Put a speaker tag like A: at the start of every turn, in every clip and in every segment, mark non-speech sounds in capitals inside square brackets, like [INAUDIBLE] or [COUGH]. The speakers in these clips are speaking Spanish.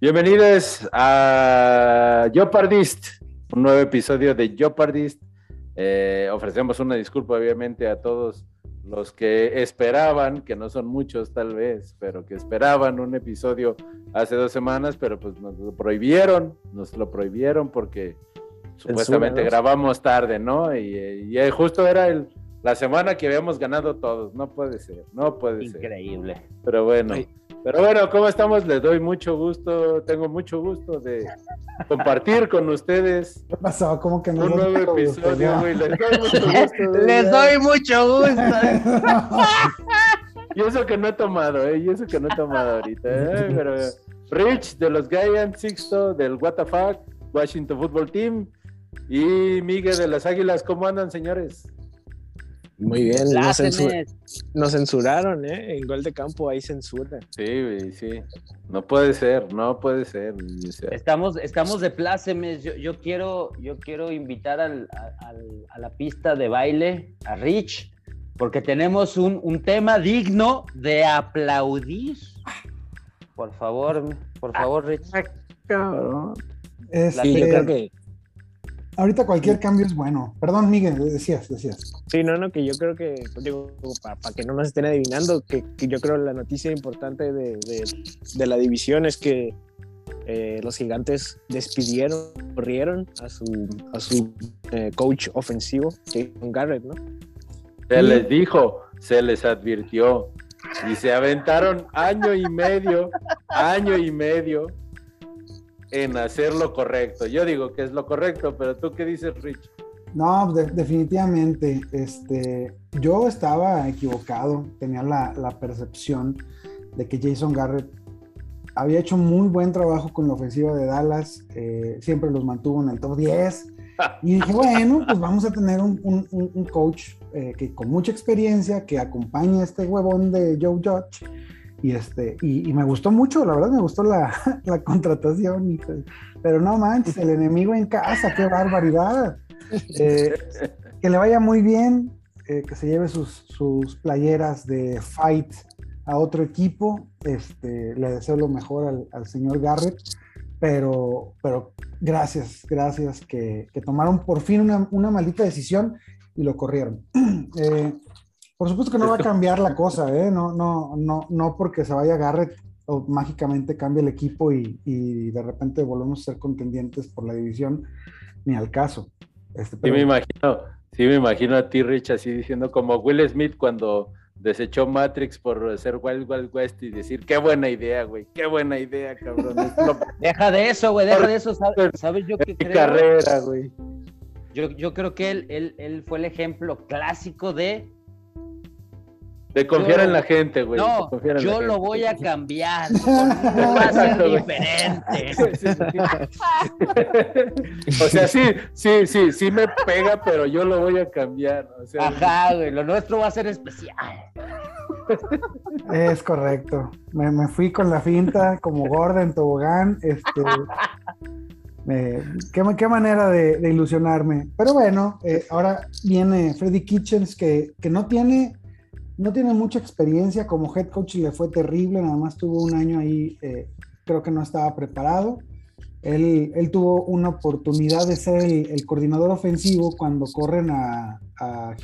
A: Bienvenidos a Jopardist, un nuevo episodio de Jopardist. Eh, ofrecemos una disculpa, obviamente, a todos los que esperaban, que no son muchos tal vez, pero que esperaban un episodio hace dos semanas, pero pues nos lo prohibieron, nos lo prohibieron porque supuestamente grabamos tarde, ¿no? Y, y, justo era el, la semana que habíamos ganado todos, no puede ser, no puede
B: ser. Increíble.
A: Pero bueno. Pero bueno, ¿cómo estamos? Les doy mucho gusto, tengo mucho gusto de compartir con ustedes.
C: ¿Qué pasó? ¿Cómo que no?
A: Un nuevo episodio, güey. Les doy mucho [LAUGHS]
B: gusto. Les doy mucho gusto.
A: y eso que no he tomado, ¿eh? Y eso que no he tomado ahorita, ¿eh? Pero Rich de los Giants, Sixto del WTF, Washington Football Team y Miguel de las Águilas, ¿cómo andan, señores?
D: Muy bien, nos, censuraron, ¿eh? En gol de campo hay censura.
A: Sí, sí. No puede ser, no puede ser.
B: Estamos, estamos de plácemes. Yo, yo quiero, yo quiero invitar al, a la pista de baile a Rich, porque tenemos un, un tema digno de aplaudir. Por favor, por favor, Rich.
C: Ah, sí, yo creo que Ahorita cualquier cambio es bueno. Perdón, Miguel, decías, decías.
D: Sí, no, no, que yo creo que, digo, para, que no nos estén adivinando, que, yo creo la noticia importante de, de, la división es que eh, los gigantes despidieron, corrieron a su, a su eh, coach ofensivo, Jason Garrett, ¿no?
A: Se les dijo, se les advirtió y se aventaron año y medio, año y medio en hacer lo correcto. Yo digo que es lo correcto, pero tú qué dices, Rich?
C: No, definitivamente. Este, yo estaba equivocado, tenía la, percepción de que Jason Garrett había hecho muy buen trabajo con la ofensiva de Dallas, eh, siempre los mantuvo en el top 10. [LAUGHS] Y dije, bueno, pues vamos a tener un, coach eh, que con mucha experiencia, que acompañe a este huevón de Joe Judge y, este, y, me gustó mucho, la verdad me gustó la, [LAUGHS] la contratación. pero no manches, el enemigo en casa, qué barbaridad. [LAUGHS] Eh, que le vaya muy bien, eh, que se lleve sus, sus, playeras de fight a otro equipo. Este, le deseo lo mejor al, al señor Garrett, pero, pero gracias, gracias que, que tomaron por fin una, una, maldita decisión y lo corrieron. [CLEARS THROAT] Eh, por supuesto que no va a [LAUGHS] cambiar la cosa, ¿eh? No, no, no, no porque se vaya Garrett o mágicamente cambie el equipo y, de repente volvemos a ser contendientes por la división, ni al caso.
A: Este, Sí me imagino, sí me imagino a ti, Rich, así diciendo como Will Smith cuando desechó Matrix por ser Wild Wild West y decir, qué buena idea, güey, qué buena idea, cabrón. [LAUGHS]
B: Deja de eso, güey, deja de eso, ¿sabes? yo qué
A: creo? carrera, güey.
B: Yo, yo creo que él, él, él fue el ejemplo clásico de
A: de confiar en la gente, güey.
B: No, yo lo voy a cambiar. [LAUGHS] va a ser diferente. [LAUGHS] [LAUGHS]
A: o sea, sí, sí, sí, sí me pega, pero yo lo voy a cambiar.
B: Ajá, güey, lo nuestro va a ser especial.
C: Es correcto. Me, fui con la finta como gorda en tobogán. Este, qué, manera de, ilusionarme. Pero bueno, eh, ahora viene Freddy Kitchens que, que no tiene no tiene mucha experiencia como head coach le fue terrible, nada más tuvo un año ahí, eh, creo que no estaba preparado. Él, tuvo una oportunidad de ser el, coordinador ofensivo cuando corren a,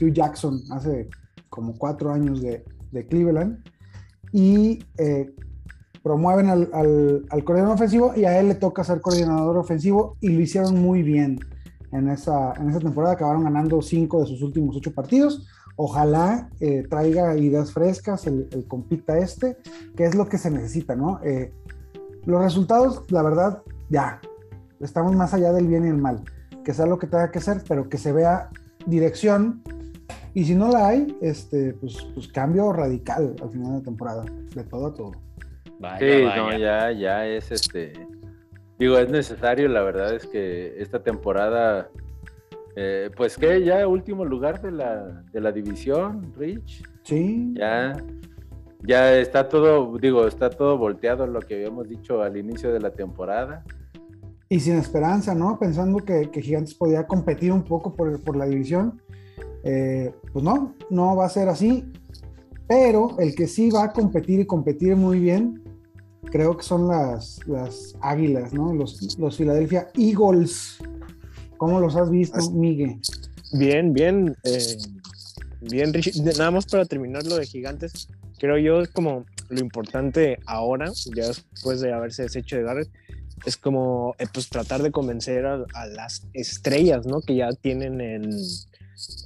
C: Hugh Jackson hace como cuatro años de, Cleveland y eh, promueven al, coordinador ofensivo y a él le toca ser coordinador ofensivo y lo hicieron muy bien en esa temporada, acabaron ganando cinco de sus últimos ocho partidos Ojalá eh, traiga ideas frescas, el, compita este, que es lo que se necesita, ¿no? Eh, los resultados, la verdad, ya, estamos más allá del bien y el mal. Que sea lo que tenga que ser, pero que se vea dirección. Y si no la hay, este, pues, pues cambio radical al final de la temporada, de todo a todo.
A: sí, no, ya, ya es este. Digo, es necesario, la verdad es que esta temporada eh, pues que ya último lugar de la, de la división, Rich.
C: Sí.
A: Ya, ya está todo, digo, está todo volteado lo que habíamos dicho al inicio de la temporada.
C: Y sin esperanza, ¿no? Pensando que, Gigantes podía competir un poco por, por la división. Eh, pues no, no va a ser así. Pero el que sí va a competir y competir muy bien creo que son las, las águilas, ¿no? Los, los Philadelphia Eagles. ¿Cómo los has visto, Miguel?
D: Bien, bien. eh, bien, Richie. Nada más para terminar lo de gigantes, creo yo es como lo importante ahora, ya después de haberse deshecho de Garrett, es como eh, pues tratar de convencer a, a las estrellas, ¿no? Que ya tienen en,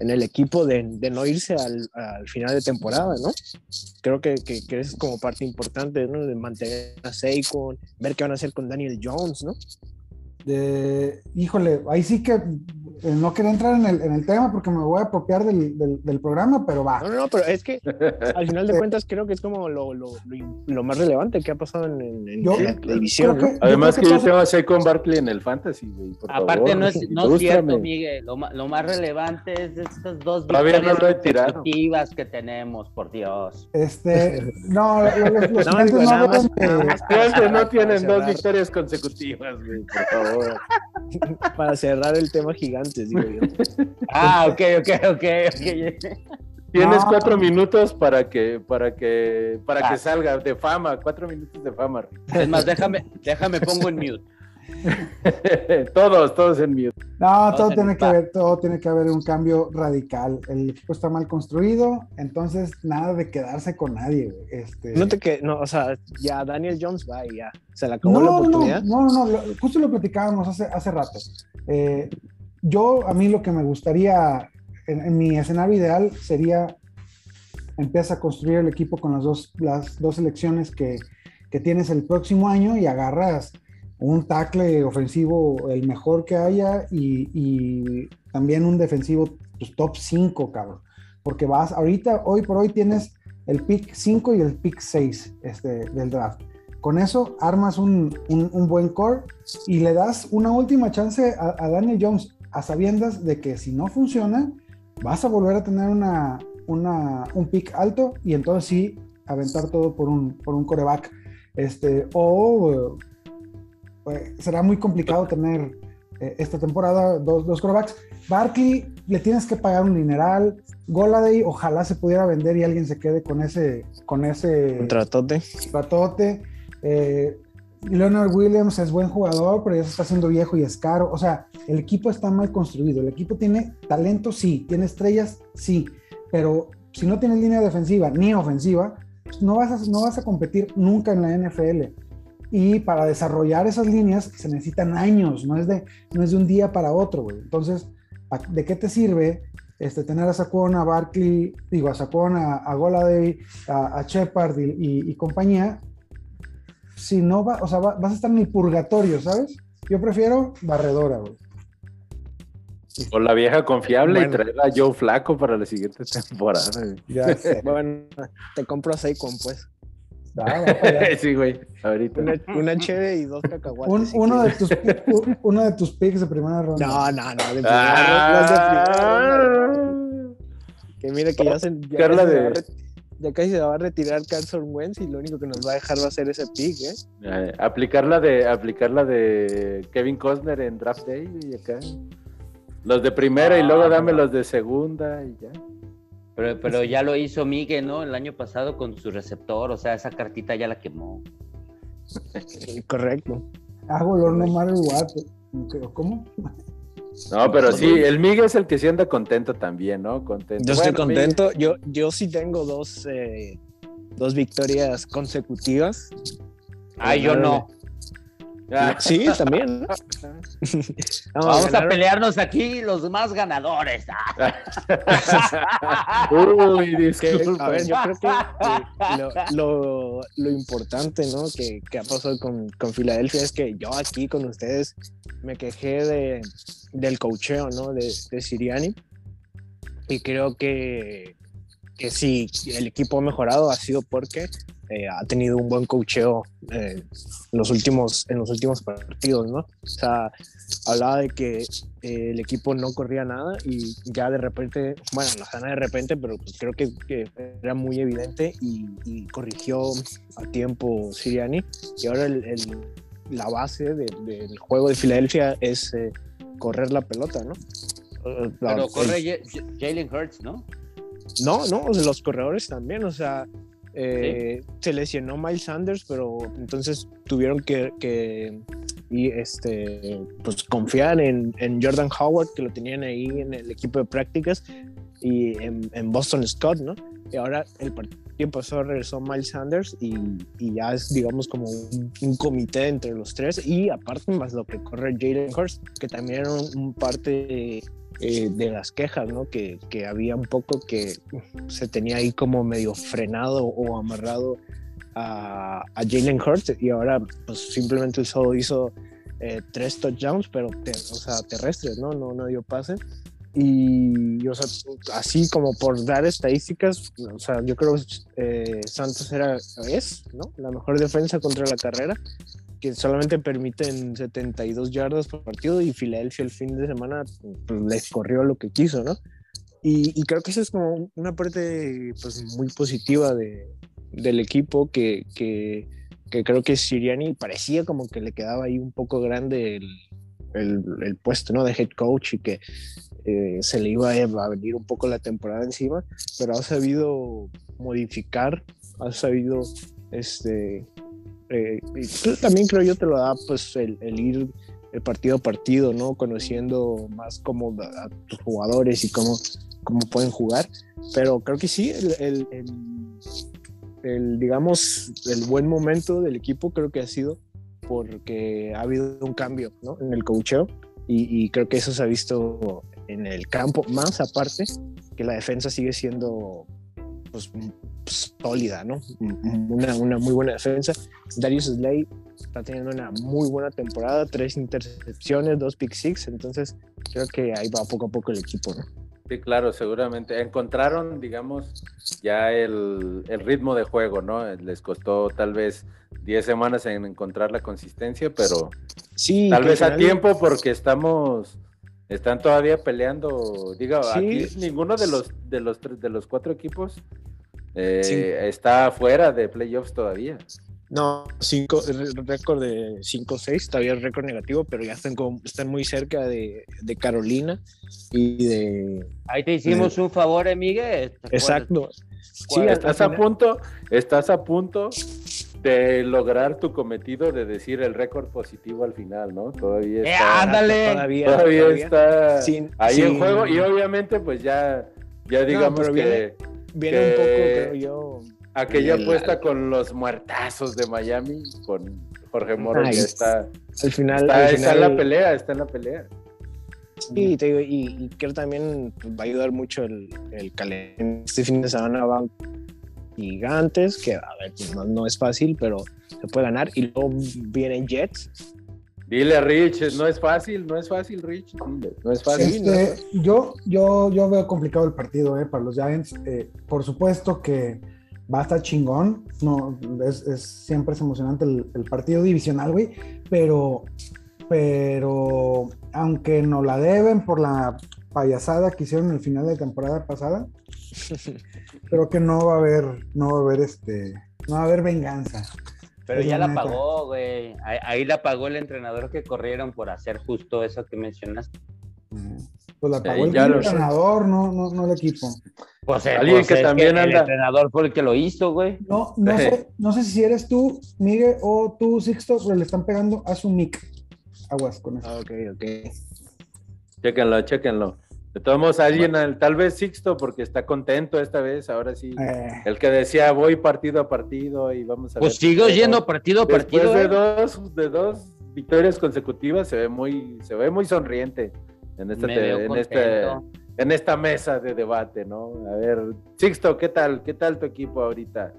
D: en el equipo de, de no irse al, al final de temporada, ¿no? Creo que, que, que es como parte importante, ¿no? De mantener a Saquon, ver qué van a hacer con Daniel Jones, ¿no?
C: De, híjole, ahí sí que eh, no quería entrar en el, en el tema porque me voy a apropiar del, del- del programa, pero va.
D: No, no, no, pero es que al final de [LAUGHS] cuentas creo que es como lo, lo, lo, lo más relevante que ha pasado en, en- en
C: Yo
D: la televisión, ¿no?
C: que-
A: Además que yo
C: que
A: tengo a Saquon Barkley en el fantasy, güey. por
B: Aparte,
A: favor,
B: no es, no es cierto, Miguel. Lo, más relevante es estas dos
A: Todavía no
B: que tenemos, por Dios.
C: Este, [LAUGHS] no, lo- lo- los,
D: digo,
C: no
D: más-
A: que no
D: para
A: tienen dos victorias consecutivas, güey, por favor. [LAUGHS]
D: Para cerrar el tema gigantes, digo yo. [LAUGHS]
B: Ah, ok, ok, ok. ok.
A: Tienes
C: No.
A: cuatro minutos para que, para que, para que
B: Ah.
A: salga de fama, cuatro minutos de fama.
B: Es más, déjame, déjame pongo en mute. [LAUGHS]
A: todos, todos en mute.
C: No,
B: No,
C: todo tiene que ver, todo tiene que haber un cambio radical. El equipo está mal construido, entonces nada de quedarse con nadie. Este,
D: No te que, no, o sea, ya Daniel Jones va y ya. Se le acabó
C: no,
D: la
C: no, no,
D: oportunidad.
C: no, no, lo- justo lo platicábamos hace, hace rato. Eh, yo, a mí lo que me gustaría, en, mi escenario ideal, sería empieza a construir el equipo con las dos, las dos selecciones que, que tienes el próximo año y agarras un tackle ofensivo el mejor que haya y, y también un defensivo pues, top 5, cabrón. Porque vas, ahorita, hoy por hoy tienes el pick 5 y el pick 6 este, del draft. Con eso armas un, un- buen core y le das una última chance a Daniel Jones a sabiendas de que si no funciona, vas a volver a tener una, una- un pick alto y entonces sí aventar todo por un, por un coreback. Este, o eh, será muy complicado tener eh, esta temporada dos, dos corebacks. Barkley le tienes que pagar un dineral. Goladay, ojalá se pudiera vender y alguien se quede con ese, con ese
D: Un tratote.
C: ratote. Eh, Leonard Williams es buen jugador, pero ya se está haciendo viejo y es caro. O sea, el equipo está mal construido. El equipo tiene talento, sí. Tiene estrellas, sí. Pero si no tienes línea defensiva ni ofensiva, pues no vas a, no vas a competir nunca en la NFL. Y para desarrollar esas líneas se necesitan años, no es de, no es de un día para otro, güey. Entonces, ¿a- ¿de qué te sirve este, tener a Saquon, a Barkley, digo, a a, a Goladay, a, a Shepard y compañía? Si no va, o sea, va- vas a estar en el purgatorio, ¿sabes? Yo prefiero barredora, güey.
A: O la vieja confiable
D: Bueno.
A: y traer a Joe Flaco para la siguiente [LAUGHS] temporada. güey.
C: Ya [LAUGHS] sé.
D: Bueno, te compro a Saquon, pues. [LAUGHS]
A: Sí, güey, ahorita.
D: Una, una cheve y dos cacahuates.
C: Un-
D: si
C: uno, de tus, u- uno de tus picks de primera ronda.
D: No, no, no. De primera ronda, los de primera ronda. Que mire que ya, se, ya,
A: Carla
D: se
A: de-
D: ya casi se va a retirar Carson Wentz y lo único que nos va a dejar va a ser ese pick, ¿eh?
A: Eh, aplicar la de aplicar la de Kevin Costner en Draft Day y acá. Los de primera y luego
B: Ah,
A: dame los de segunda y ya.
B: Pero, pero ya lo hizo Miguel, ¿no? El año pasado con su receptor, o sea, esa cartita ya la quemó. [LAUGHS]
D: Correcto.
C: Hago el horno what. ¿Cómo?
A: No, pero sí, el Miguel es el que sí anda contento también, ¿no? Contento.
D: Yo estoy
A: Bueno,
D: contento. Yo, yo sí tengo dos, eh, dos victorias consecutivas.
B: Ay, yo no.
A: Ah,
D: Sí, también. [LAUGHS]
B: Vamos a pelearnos aquí los más ganadores. [LAUGHS] [LAUGHS]
A: Uy,
D: que,
A: disculpa.
D: a ver, yo creo que eh, lo, lo- lo importante ¿no? que, que ha pasado con, con Filadelfia es que yo aquí con ustedes me quejé de, del cocheo ¿no? de, de Siriani y creo que, que sí, el equipo ha mejorado ha sido porque eh, ha tenido un buen cocheo eh, en, los últimos, en los últimos partidos, ¿no? O sea, hablaba de que eh, el equipo no corría nada y ya de repente, bueno, no sana de repente, pero pues creo que, que era muy evidente y, y corrigió a tiempo Siriani. Y ahora el- el- la base de- del juego de Filadelfia es eh, correr la pelota, ¿no? La-
B: Pero corre J- J- Jalen Hurts, ¿no?
D: no, no, sea, los corredores también, o sea, eh, se lesionó Miles Sanders, pero entonces tuvieron que, que y este, pues confiar en, en, Jordan Howard, que lo tenían ahí en el equipo de prácticas, y en, en Boston Scott, ¿no? Y ahora el partido pasó, regresó Miles Sanders y, y ya es, digamos, como un, comité entre los tres. Y aparte, más lo que corre Jalen Hurst, que también era un, parte eh, de las quejas, ¿no? Que, que, había un poco que se tenía ahí como medio frenado o amarrado a, a Jalen Hurts y ahora pues simplemente solo hizo eh, tres touchdowns, pero o sea, terrestres, ¿no? No, no dio pase. Y, o sea, así como por dar estadísticas, o sea, yo creo que eh, Santos era, es, ¿no? La mejor defensa contra la carrera, que solamente permiten 72 yardas por partido y Filadelfia el fin de semana pues, les corrió lo que quiso, ¿no? Y, y, creo que esa es como una parte pues, muy positiva de, del equipo que, que, que, creo que Siriani parecía como que le quedaba ahí un poco grande el, el, el puesto ¿no? de head coach y que eh, se le iba a venir un poco la temporada encima, pero ha sabido modificar, ha sabido, este, eh, también creo yo te lo da pues el, ir el partido a partido, ¿no? Conociendo más como a, tus jugadores y cómo, cómo pueden jugar, pero creo que sí, el, el, el, digamos, el buen momento del equipo creo que ha sido porque ha habido un cambio, ¿no? En el coacheo y, y creo que eso se ha visto en el campo, más aparte que la defensa sigue siendo pues, pues, sólida, ¿no? Una, una, muy buena defensa. Darius Slay está teniendo una muy buena temporada, tres intercepciones, dos pick six, entonces creo que ahí va poco a poco el equipo, ¿no?
A: Sí, claro, seguramente. Encontraron, digamos, ya el, el, ritmo de juego, ¿no? Les costó tal vez 10 semanas en encontrar la consistencia, pero sí, tal vez a tiempo porque estamos están todavía peleando. Diga, aquí ninguno de los de los de los cuatro equipos eh, está fuera de playoffs todavía.
D: No, cinco, récord de 5-6, todavía es récord negativo, pero ya están, están muy cerca de, de, Carolina y de...
B: Ahí te hicimos un favor, eh, Miguel.
D: Exacto.
A: Sí, estás a punto, estás a punto de lograr tu cometido de decir el récord positivo al final, ¿no? Todavía
B: eh, está, ándale.
A: Todavía, está ahí en juego y obviamente pues ya, ya digamos que
D: viene, un poco, creo yo.
A: Aquella apuesta con los muertazos de Miami, con Jorge Moro, ya está.
D: Al final,
A: está, en la pelea, está en la pelea.
D: Sí, te digo, y, creo también va a ayudar mucho el, el calendario. Este fin de semana va gigantes, que a ver, no, es fácil, pero se puede ganar. Y luego vienen Jets.
A: Dile a Rich, no es fácil, no es fácil, Rich. No es fácil.
C: Este, yo, yo, yo veo complicado el partido eh, para los Giants. Eh, por supuesto que va a estar chingón. No, es, siempre es emocionante el, partido divisional, güey. Pero, pero aunque no la deben por la payasada que hicieron el final de temporada pasada, [LAUGHS] creo que no va a haber, no va a haber este, no va a haber venganza.
B: Pero ya la, pagó, güey. Ahí, la pagó el entrenador que corrieron por hacer justo eso que mencionaste.
C: Pues la pagó el entrenador, no, no, no el equipo.
B: Pues eh, alguien pues que también anda. El entrenador fue el que lo hizo, güey.
C: No, no sé, no sé si eres tú, Miguel, o tú, Sixto, pero le están pegando a su mic. Aguas con eso.
D: Ah, ok, ok.
A: Chéquenlo, chéquenlo. De todos modos, alguien, tal vez Sixto, porque está contento esta vez, ahora sí. Eh. El que decía voy partido a partido y vamos a
B: pues ver. sigo yendo partido a partido.
A: Después de ¿eh? dos, de dos victorias consecutivas, se ve muy, se ve muy sonriente en esta, en, este, en esta mesa de debate, ¿no? A ver, Sixto, ¿qué tal? ¿Qué tal tu equipo ahorita?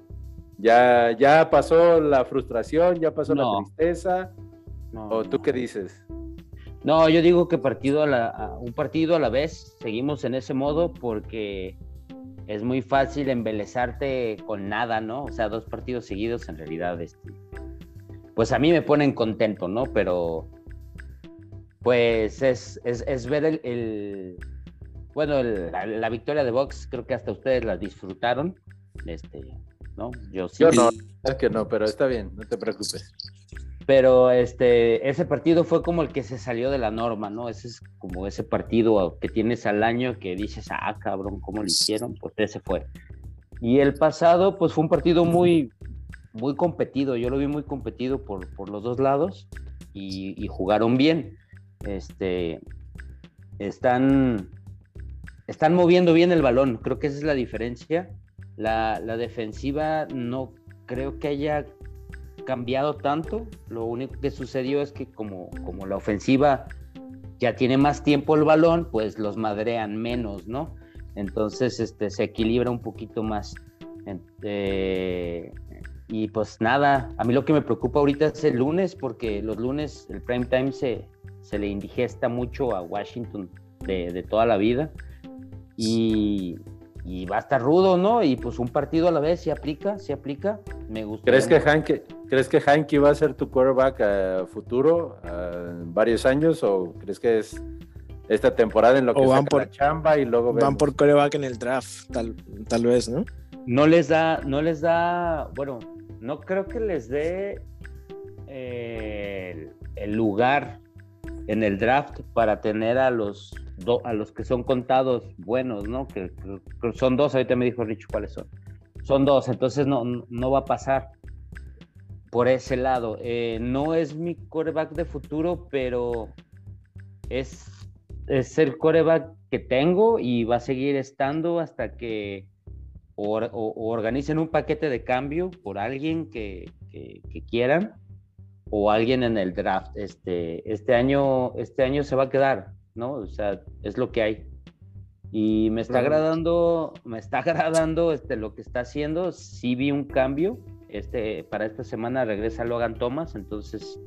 A: ¿Ya, ya pasó la frustración? ¿Ya pasó la tristeza? ¿O tú qué dices?
B: No, yo digo que partido a la, un partido a la vez, seguimos en ese modo porque es muy fácil embelezarte con nada, ¿no? O sea, dos partidos seguidos en realidad, este, pues a mí me ponen contento, ¿no? Pero pues es, es, ver el, bueno, la, victoria de Box, creo que hasta ustedes la disfrutaron, este, ¿no?
A: Yo sí. Yo no, es que no, pero está bien, no te preocupes
B: pero este, ese partido fue como el que se salió de la norma, ¿no? Ese es como ese partido que tienes al año que dices, ah, cabrón, ¿cómo lo hicieron? Pues ese fue. Y el pasado, pues fue un partido muy, muy competido. Yo lo vi muy competido por, por los dos lados y, jugaron bien. Este, están, están moviendo bien el balón. Creo que esa es la diferencia. La defensiva no creo que haya cambiado tanto. Lo único que sucedió es que como, como la ofensiva ya tiene más tiempo el balón, pues los madrean menos, ¿no? Entonces este, se equilibra un poquito más. Eh, y pues nada, a mí lo que me preocupa ahorita es el lunes, porque los lunes el prime time se, se le indigesta mucho a Washington de, de toda la vida. Y, y, va a estar rudo, ¿no? Y pues un partido a la vez, si aplica, si aplica, me gusta.
A: ¿Crees que Hank, ¿crees que va a ser tu quarterback a futuro, a varios años, o crees que es esta temporada en lo que
D: van por
A: la chamba y luego
D: van por coreback en el draft, tal, tal vez, ¿no?
B: No les da, no les da, bueno, no creo que les dé eh, el, el, lugar en el draft para tener a los do, a los que son contados buenos, ¿no? Que, que, son dos, ahorita me dijo Rich cuáles son. Son dos, entonces no, no va a pasar por ese lado. Eh, no es mi coreback de futuro, pero es, es el coreback que tengo y va a seguir estando hasta que o, o, o organicen un paquete de cambio por alguien que, que, que, quieran o alguien en el draft. Este, este, año, este año se va a quedar, ¿no? O sea, es lo que hay. Y me está agradando, me está [LAUGHS] agradando este, lo que está haciendo. Sí vi un cambio. Este, para esta semana regresa Logan Thomas, entonces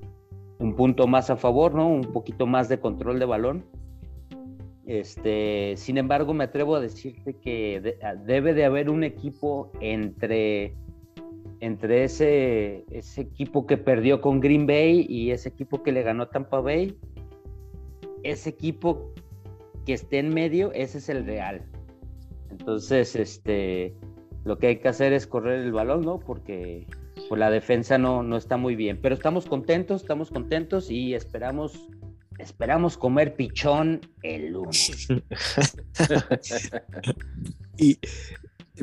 B: un punto más a favor, ¿no? Un poquito más de control de balón. Este, sin embargo, me atrevo a decirte que de, debe de haber un equipo entre, entre ese, ese equipo que perdió con Green Bay y ese equipo que le ganó Tampa Bay. Ese equipo que esté en medio, ese es el real. Entonces, este, lo que hay que hacer es correr el balón, ¿no? Porque pues, la defensa no, no está muy bien. Pero estamos contentos, estamos contentos y esperamos, esperamos comer pichón el lunes. [LAUGHS]
D: y,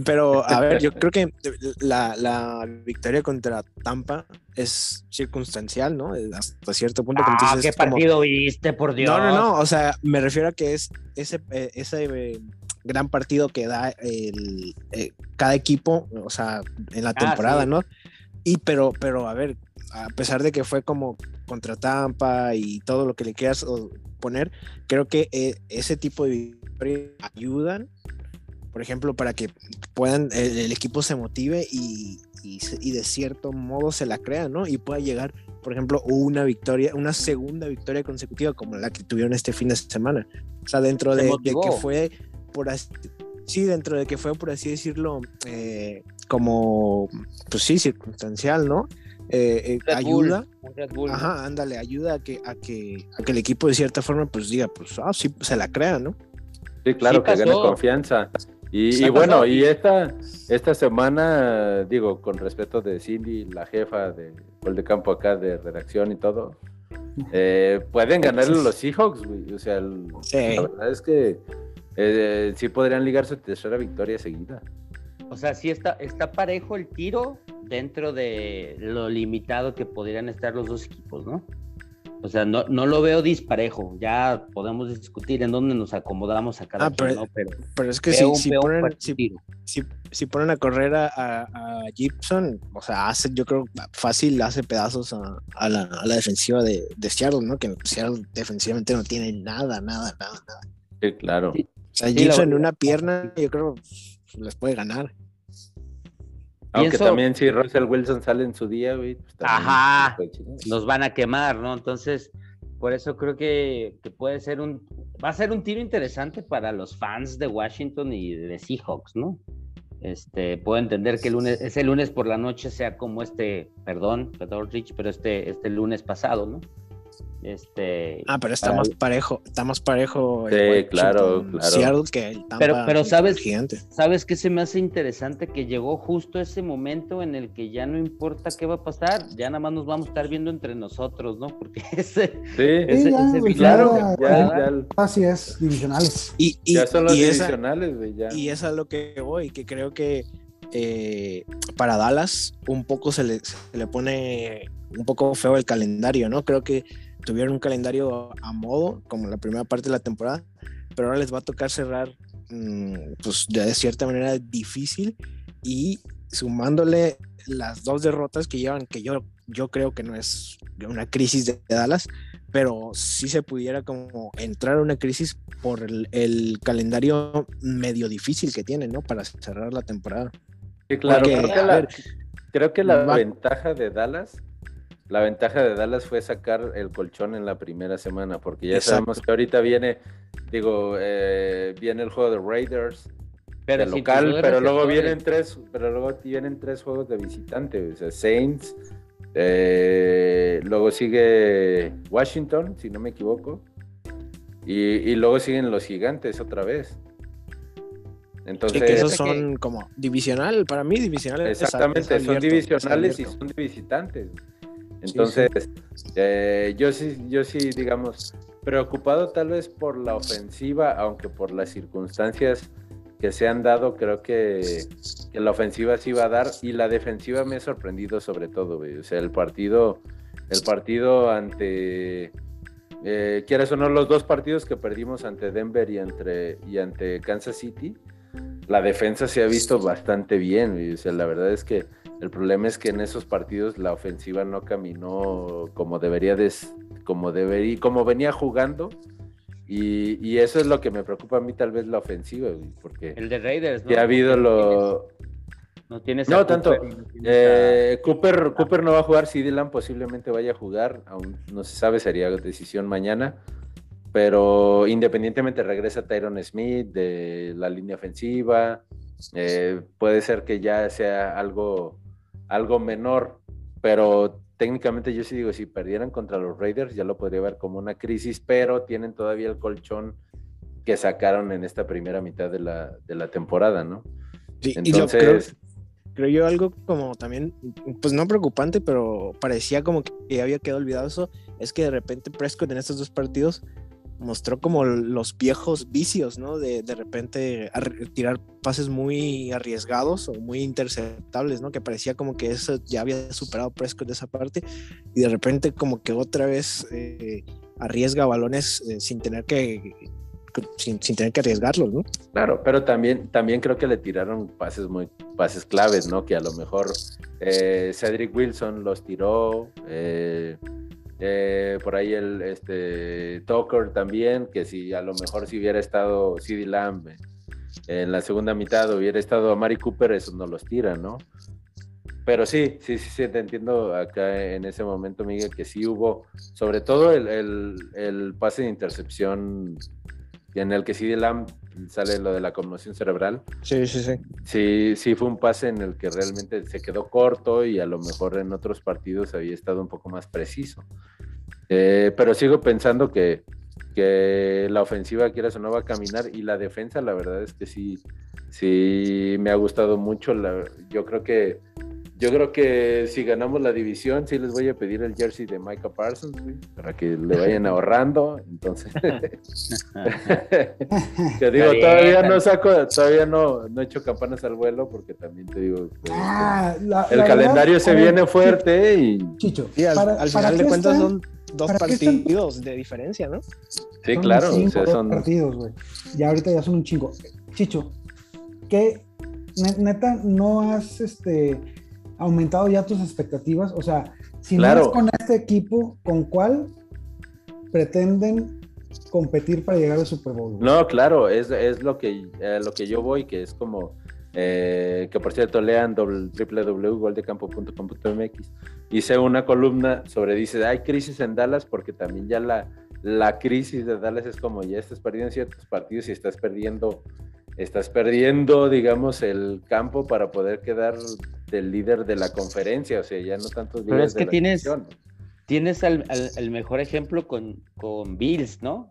D: pero, a ver, yo [LAUGHS] creo que la, la, victoria contra Tampa es circunstancial, ¿no? Hasta cierto punto.
B: Ah, ¿qué partido como... viste, por Dios?
D: No, no, no, o sea, me refiero a que es ese, ese eh, gran partido que da el, eh, cada equipo, o sea, en la temporada, ah, sí. ¿no? Y pero, pero, a ver, a pesar de que fue como contra Tampa y todo lo que le quieras poner, creo que eh, ese tipo de victorias ayudan por ejemplo, para que puedan, el, el equipo se motive y, y, y, de cierto modo se la crea, ¿no? Y pueda llegar, por ejemplo, una victoria, una segunda victoria consecutiva como la que tuvieron este fin de semana. O sea, dentro de, de, que fue, por así, sí, dentro de que fue, por así decirlo, eh, como, pues sí, circunstancial, ¿no? Eh, eh, ayuda,
B: Bull,
D: ajá, ándale, ayuda a que, a que, a que el equipo de cierta forma, pues diga, pues, ah, sí, se la crea, ¿no?
A: Sí, claro, sí que gane confianza. Y, y, bueno, y esta, esta semana, digo, con respeto de Cindy, la jefa de gol de campo acá de redacción y todo, eh, pueden ganarle los Seahawks, güey. O sea, el, sí. la verdad es que eh, sí podrían ligar su tercera victoria seguida.
B: O sea, sí está, está parejo el tiro dentro de lo limitado que podrían estar los dos equipos, ¿no? O sea, no, no, lo veo disparejo. Ya podemos discutir en dónde nos acomodamos a cada
D: ah, pero,
B: ¿no?
D: pero, pero, es que si, si, ponen, si, si, ponen, a correr a, a, Gibson, o sea, hace, yo creo fácil hace pedazos a, a la, la, defensiva de, de, Seattle, ¿no? Que Seattle defensivamente no tiene nada, nada, nada, nada.
A: Sí, claro.
D: O sea, Gibson en una pierna, yo creo les puede ganar.
A: Aunque Pienso... también si Russell Wilson sale en su día, güey. Pues
B: Ajá, nos van a quemar, ¿no? Entonces, por eso creo que, que, puede ser un, va a ser un tiro interesante para los fans de Washington y de Seahawks, ¿no? Este, puedo entender que el lunes, ese lunes por la noche sea como este, perdón, perdón, Rich, pero este, este lunes pasado, ¿no? Este,
D: ah, pero está más parejo, está más parejo.
A: Sí, el claro, claro.
D: Seattle que el Tampa
B: pero, pero sabes, gigante. sabes que se me hace interesante que llegó justo ese momento en el que ya no importa qué va a pasar, ya nada más nos vamos a estar viendo entre nosotros, ¿no? Porque [LAUGHS] ese,
A: sí,
B: ese,
C: ya,
B: ese
C: claro, ya, ya, ya, así es, divisionales.
D: Y, y,
A: ya son los
D: y
A: divisionales, ya.
D: Y es a lo que voy, que creo que eh, para Dallas un poco se le, se le pone un poco feo el calendario, ¿no? Creo que tuvieron un calendario a modo, como la primera parte de la temporada, pero ahora les va a tocar cerrar, mm, pues de cierta manera difícil y sumándole las dos derrotas que llevan, que yo, yo creo que no es una crisis de Dallas, pero sí se pudiera como entrar a una crisis por el, el calendario medio difícil que tienen, ¿no? Para cerrar la temporada.
A: Sí, claro.
D: Porque,
A: creo que la,
D: ver,
A: creo que la
D: va-
A: ventaja de Dallas, la ventaja de Dallas fue sacar el colchón en la primera semana, porque ya
D: Exacto.
A: sabemos que ahorita viene, digo, eh, viene el juego de Raiders,
B: Pero
A: de local, pero luego vienen tres, pero luego vienen tres juegos de visitante, o sea, Saints, eh, luego sigue Washington, si no me equivoco, y, y luego siguen los gigantes otra vez.
D: y
A: Entonces,
D: que esos
B: que-
D: son como divisional, para mí divisional
A: exactamente,
D: es
A: son
D: abierto, es
A: divisionales y son de visitantes. Entonces, eh, yo sí, yo sí, digamos, preocupado tal vez por la ofensiva, aunque por las circunstancias que se han dado, creo que, la ofensiva sí va a dar y la defensiva me ha sorprendido sobre todo, güey. O sea, el partido, el partido ante, eh, quieras o no, los dos partidos que perdimos ante Denver y, entre, y ante Kansas City, la defensa se ha visto bastante bien, güey. O sea, la verdad es que el problema es que en esos partidos la ofensiva no caminó como debería de, como debería, como venía jugando. Y, y eso es lo que me preocupa a mí, tal vez la ofensiva, güey, porque
B: El de Raiders, ¿no?
A: ya ha habido lo.
B: No tienes
A: No tanto.
B: Cooper, no tienes a-
A: Eh, Cooper, Cooper no va a jugar, si Dylan posiblemente vaya a jugar, aún no se sabe, sería decisión mañana. Pero independientemente regresa Tyron Smith de la línea ofensiva. eh, puede ser que ya sea algo, algo menor, pero técnicamente yo sí digo, si perdieran contra los Raiders ya lo podría ver como una crisis, pero tienen todavía el colchón que sacaron en esta primera mitad de la, de la temporada, ¿no?
D: Sí, y lo creo,
A: Entonces,
D: creo yo algo como también, pues no preocupante, pero parecía como que ya había quedado olvidado eso, es que de repente Prescott en estos dos partidos mostró como los viejos vicios, ¿no? De, de repente ar- tirar pases muy arriesgados o muy interceptables, ¿no? Que parecía como que eso ya había superado Prescott de esa parte y de repente como que otra vez eh, arriesga balones eh, sin tener que sin, sin tener que arriesgarlos, ¿no?
A: Claro, pero también, también creo que le tiraron pases muy pases claves, ¿no? Que a lo mejor eh, Cedric Wilson los tiró, eh, eh, por ahí el este Tucker también, que si a lo mejor si hubiera estado CD Lamb en la segunda mitad, hubiera estado a Mari Cooper, esos no los tira, ¿no? Pero sí, sí, sí, sí, te entiendo acá en ese momento, Miguel, que sí hubo, sobre todo el, el, el pase de intercepción en el que CD Lamb sale lo de la conmoción cerebral.
D: Sí, sí, sí.
A: Sí, sí fue un pase en el que realmente se quedó corto y a lo mejor en otros partidos había estado un poco más preciso. Eh, pero sigo pensando que, que la ofensiva, quieras o no, va a caminar y la defensa, la verdad es que sí, sí me ha gustado mucho. La- yo creo que yo creo que si ganamos la división, sí les voy a pedir el jersey de Micah Parsons, güey, para que le vayan [LAUGHS] ahorrando. Entonces, [LAUGHS] te digo,
B: bien,
A: todavía no saco, todavía no, no he hecho campanas al vuelo, porque también te digo, pues,
C: Ah, la-
A: el
C: la
A: calendario
C: verdad,
A: se
C: ver,
A: viene fuerte y
C: Chicho,
D: al,
C: para-
D: al
C: para
D: final de cuentas
C: están-
D: son dos
C: están-
D: partidos de diferencia, ¿no?
A: sí,
C: son
A: claro, o
C: cinco
A: sea, son
C: partidos, güey. Ya ahorita ya son un chingo. Chicho, ¿qué ne- neta no has este aumentado ya tus expectativas? O sea, si
A: Claro.
C: no es con este equipo, ¿con cuál pretenden competir para llegar al Super Bowl?
A: No, claro, es, es lo, que, eh, lo que yo voy, que es como, eh, que por cierto lean www.goldecampo.com.mx. Hice una columna sobre, dice, hay crisis en Dallas porque también ya la, la crisis de Dallas es como ya estás perdiendo ciertos partidos y estás perdiendo, estás perdiendo, digamos, el campo para poder quedar del líder de la conferencia, o sea, ya no tantos
B: Pero
A: líderes
B: es que
A: de la
B: tienes-. Tienes al, mejor ejemplo con, con Bills, ¿no?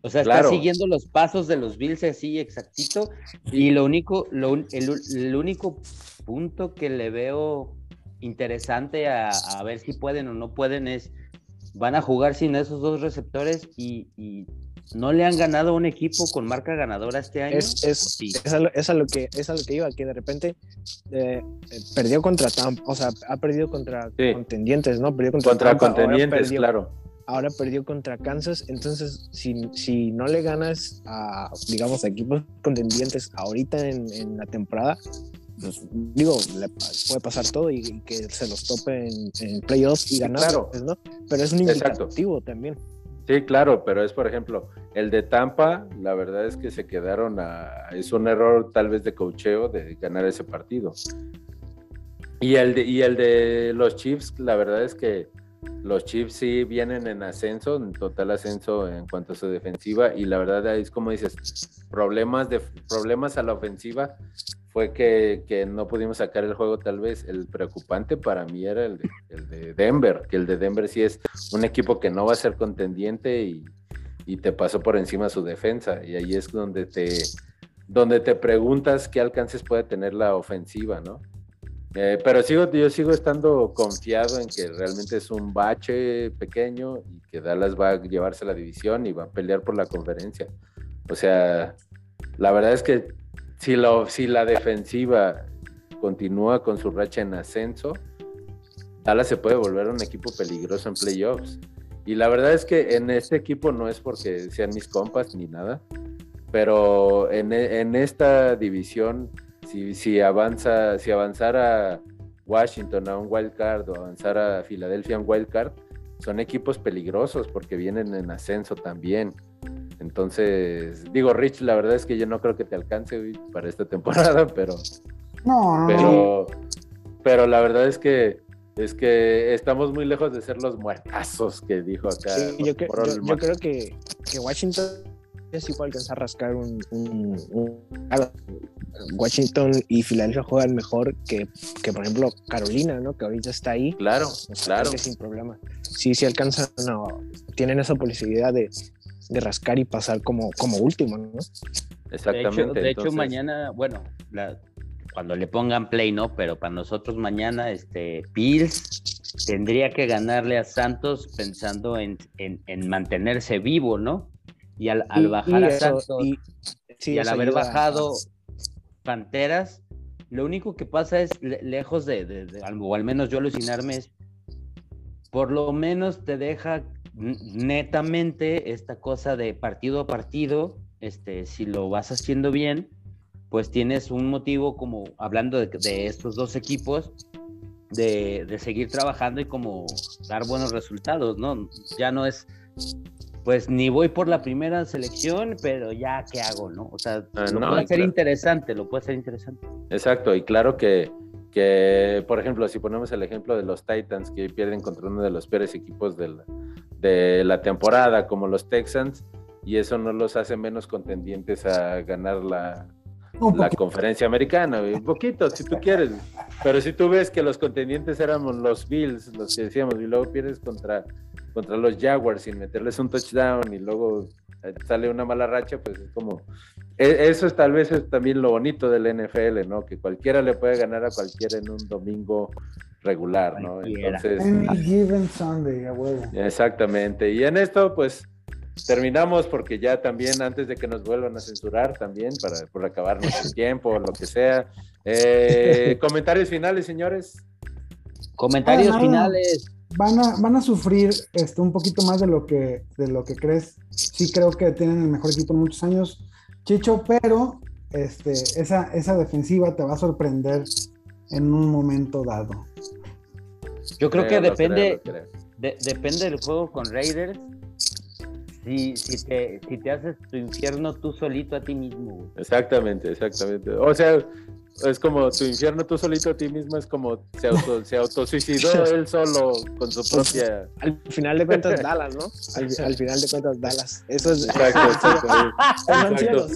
B: O sea,
A: Claro.
B: está siguiendo los pasos de los Bills así exactito. Y lo único, lo el, el único punto que le veo interesante a, a ver si pueden o no pueden es, van a jugar sin esos dos receptores y, y ¿No le han ganado a un equipo con marca ganadora este año?
D: Es, es,
B: Sí.
D: es, a lo, es a lo que, es a lo que iba, que de repente eh, eh, perdió contra Tampa, o sea, ha perdido contra
A: Sí.
D: contendientes, ¿no? Perdió contra,
A: Contra
D: Tampa, ahora
A: contendientes,
D: perdió-
A: claro.
D: Ahora perdió contra Kansas, entonces si, si no le ganas a, digamos, a equipos contendientes ahorita en, en la temporada, pues, digo, le pa- puede pasar todo y, y que se los tope en, en playoffs y ganar,
A: claro.
D: pues, ¿no? Pero es un
A: Exacto.
D: indicativo también.
A: Sí, claro, pero es por ejemplo, el de Tampa, la verdad es que se quedaron a. Es un error tal vez de cocheo de ganar ese partido. Y el de, y el de los Chiefs, la verdad es que los Chiefs sí vienen en ascenso, en total ascenso en cuanto a su defensiva, y la verdad es como dices, problemas, de, problemas a la ofensiva fue que, que no pudimos sacar el juego tal vez. El preocupante para mí era el de, el de Denver, que el de Denver sí es un equipo que no va a ser contendiente y, y te pasó por encima su defensa. Y ahí es donde te, donde te preguntas qué alcances puede tener la ofensiva, ¿no? Eh, pero sigo, yo sigo estando confiado en que realmente es un bache pequeño y que Dallas va a llevarse la división y va a pelear por la conferencia. O sea, la verdad es que si la, si la defensiva continúa con su racha en ascenso, Dallas se puede volver un equipo peligroso en playoffs. Y la verdad es que en este equipo no es porque sean mis compas ni nada, pero en, en esta división, si, si, avanza, si avanzara Washington a un wild card o avanzara Filadelfia a un wild card, son equipos peligrosos porque vienen en ascenso también. Entonces, digo, Rich, la verdad es que yo no creo que te alcance güey, para esta temporada, [LAUGHS] pero,
C: No, no,
A: pero, pero la verdad es que es que estamos muy lejos de ser los muertazos que dijo acá.
D: Sí, yo, creo que, que Washington sí puede alcanzar a rascar un, un- un- a- Washington y Filadelfia juegan mejor que, que, por ejemplo, Carolina, ¿no? Que ahorita está ahí.
A: Claro,
D: O sea,
A: claro.
D: sin problema. Sí, sí alcanzan, no, tienen esa posibilidad de, de rascar y pasar como, como último, ¿no?
B: De hecho,
A: Exactamente.
B: de hecho,
A: entonces-
B: mañana, bueno, la- cuando le pongan play, ¿no? Pero para nosotros mañana, este, Bills tendría que ganarle a Santos pensando en, en- en mantenerse vivo, ¿no? Y al, al bajar
D: y
B: a
D: eso-
B: Santos
D: y- sí,
B: y al haber
D: ayuda
B: bajado Panteras, lo único que pasa es, le- lejos de, de- de- al- o al menos yo alucinarme, es por lo menos te deja netamente esta cosa de partido a partido, este, si lo vas haciendo bien, pues tienes un motivo como, hablando de, de estos dos equipos, de, de seguir trabajando y como dar buenos resultados, ¿no? Ya no es, pues ni voy por la primera selección, pero ya, ¿qué hago, no? O sea,
A: Ah,
B: lo
A: no,
B: puede hacer
A: claro.
B: interesante, lo puede hacer interesante.
A: Exacto, y claro que, que, por ejemplo, si ponemos el ejemplo de los Titans que pierden contra uno de los peores equipos de la, de la temporada, como los Texans, y eso no los hace menos contendientes a ganar la, la conferencia americana, un poquito, si tú quieres. Pero si tú ves que los contendientes éramos los Bills, los que decíamos, y luego pierdes contra, contra los Jaguars sin meterles un touchdown y luego eh, sale una mala racha, pues es como... e- Eso es tal vez es también lo bonito del NFL, ¿no? Que cualquiera le puede ganar a cualquiera en un domingo regular, ¿no?
B: Cualquiera.
A: Entonces,
C: Any given Sunday, a huevo.
A: Exactamente. Y en esto, pues, terminamos porque ya también, antes de que nos vuelvan a censurar, también, para por acabarnos [LAUGHS] el tiempo, o lo que sea. Eh, [LAUGHS] comentarios finales, señores.
B: Comentarios finales.
C: Van a, van a sufrir este, un poquito más de lo, que, de lo que crees. Sí creo que tienen el mejor equipo en muchos años, Chicho, pero este, esa, esa defensiva te va a sorprender en un momento dado.
B: Yo creo que depende, de- depende del juego con Raiders. Si, si, te, si te haces tu infierno tú solito a ti mismo. güey.
A: Exactamente, exactamente. O sea, es como tu infierno tú solito a ti mismo, es como se, auto, se autosuicidó [LAUGHS] él solo con su propia...
D: Al final de cuentas, [LAUGHS] Dallas, ¿no? Al, al final de cuentas, Dallas. Eso es.
A: Exacto, [LAUGHS] exacto.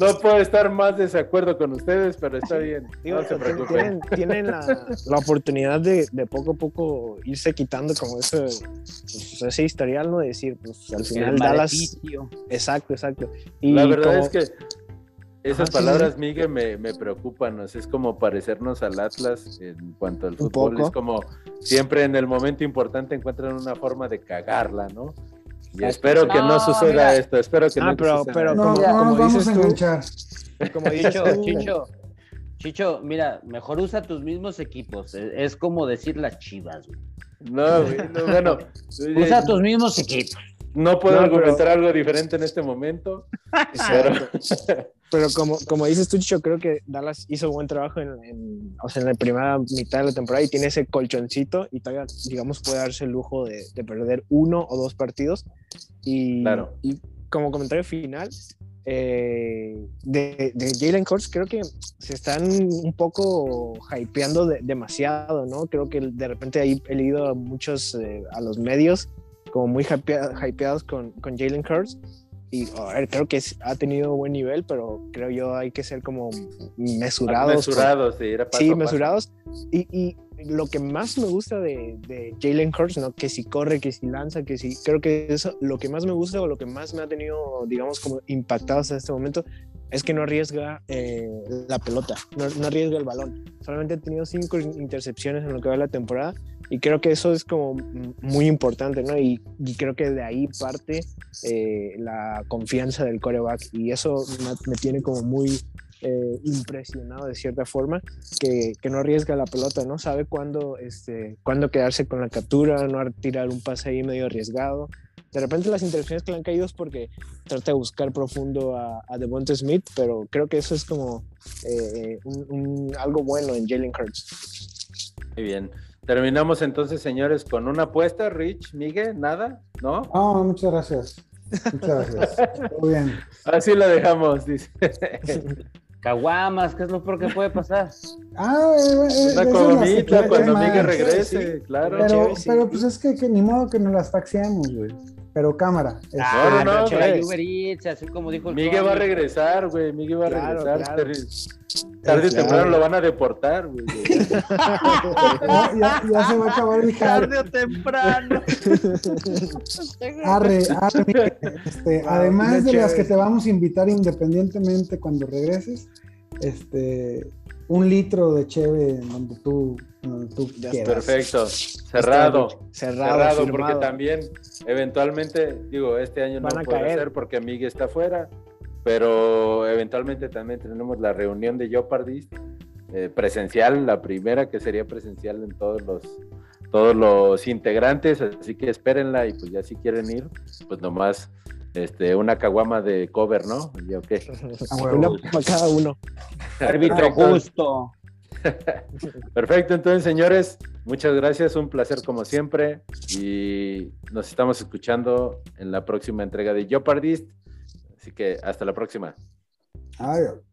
A: No puedo estar más desacuerdo con ustedes, pero está bien.
D: Digo,
A: No se
D: tien-
A: preocupen.
D: tienen, tienen la, la oportunidad de, de poco a poco irse quitando como ese, pues, ese historial, ¿no? De decir, pues al final Dallas. Exacto, exacto. Y
A: La verdad
D: como-
A: es que esas
D: Ajá, sí,
A: palabras, Miguel, me, me preocupan. o sea, es como parecernos al Atlas en cuanto al fútbol. Es como siempre en el momento importante encuentran una forma de cagarla, ¿no? Y espero que no,
B: No,
A: suceda
B: mira.
A: esto, espero que
D: Ah,
A: no
D: pero-
A: suceda
D: pero.
C: No,
D: como-
C: no
D: como
C: vamos
D: dices
C: a
D: tú-. Como [LAUGHS] dices
B: Chicho, Chicho, mira, mejor usa tus mismos equipos. Es, es como decir las chivas, güey.
A: No, güey, bueno,
B: Usa tus mismos equipos.
A: No puedo
D: No, pero-
A: argumentar algo diferente en este momento, pero [LAUGHS]
D: Pero como, como dices tú, Chicho, creo que Dallas hizo buen trabajo en, en- o sea, en la primera mitad de la temporada y tiene ese colchoncito y todavía, digamos, puede darse el lujo de, de perder uno o dos partidos. Y,
A: Claro.
D: y como comentario final, eh, de, de Jalen Hurts, creo que se están un poco hypeando de- demasiado, ¿no? Creo que de repente ahí he leído a muchos, eh, a los medios, como muy hypea- hypeados con, con Jalen Hurts. Y a ver, creo que es- ha tenido buen nivel, pero creo yo hay que ser como mesurados.
A: mesurados, sí, era paso
D: sí,
A: a paso.
D: mesurados. Y, y lo que más me gusta de, de Jalen Hurts, ¿no? que si corre, que si lanza, que si. Creo que eso, lo que más me gusta o lo que más me ha tenido, digamos, como impactado hasta este momento es que no arriesga eh, la pelota, no, no arriesga el balón. Solamente ha tenido cinco intercepciones en lo que va de la temporada y creo que eso es como muy importante, ¿no? Y, y creo que de ahí parte eh, la confianza del coreback y eso me, me tiene como muy eh, impresionado de cierta forma que, que no arriesga la pelota, ¿no? Sabe cuándo, este, cuándo quedarse con la captura, no tirar un pase ahí medio arriesgado. De repente las interacciones que le han caído es porque trata de buscar profundo a, a Devonta Smith, pero creo que eso es como eh, un- un- algo bueno en Jalen Hurts.
A: Muy bien. Terminamos entonces, señores, con una apuesta, Rich, Miguel, nada, ¿no?
C: No, muchas gracias. Muchas gracias. Todo bien.
A: Así la dejamos, dice.
B: Caguamas, ¿qué es lo peor que puede pasar?
C: Ah, eh, eh,
A: Una
C: saqué
A: cuando. Miguel regrese,
D: sí.
A: claro.
C: Pero,
D: Chévere, sí.
C: pero pues es que, que ni modo que nos las faxiemos, güey. Pero cámara. este,
A: no, no.
B: Uber Eats, así como dijo el
A: Miguel va a regresar, güey. Miguel va a
D: Claro,
A: regresar.
D: claro.
A: Tarde- o temprano lo van a deportar, güey.
C: ya, ya- ya se va a acabar el.
B: Tarde o temprano. [LAUGHS]
C: Arre, arre. Este,
D: Wow,
C: además de las que te vamos a invitar independientemente cuando regreses, este, un litro de cheve donde tú, donde tú
D: Ya está,
C: quieras.
A: Perfecto. Cerrado.
D: Cerrado,
A: Cerrado, porque también, eventualmente, digo, este año no
D: Van
A: puede
D: caer.
A: ser porque Miguel está fuera, pero eventualmente también tenemos la reunión de Jeopardist eh, presencial, la primera que sería presencial en todos los todos los integrantes, así que espérenla y pues ya si quieren ir, pues nomás este una caguama de cover, ¿no? ¿Y o qué? [LAUGHS]
C: A huevo.
D: Una para cada uno.
B: Árbitro
A: Perfecto.
B: justo. [LAUGHS]
A: Perfecto, entonces señores, muchas gracias, un placer como siempre y nos estamos escuchando en la próxima entrega de Jeopardist, así que hasta la próxima.
C: Adiós.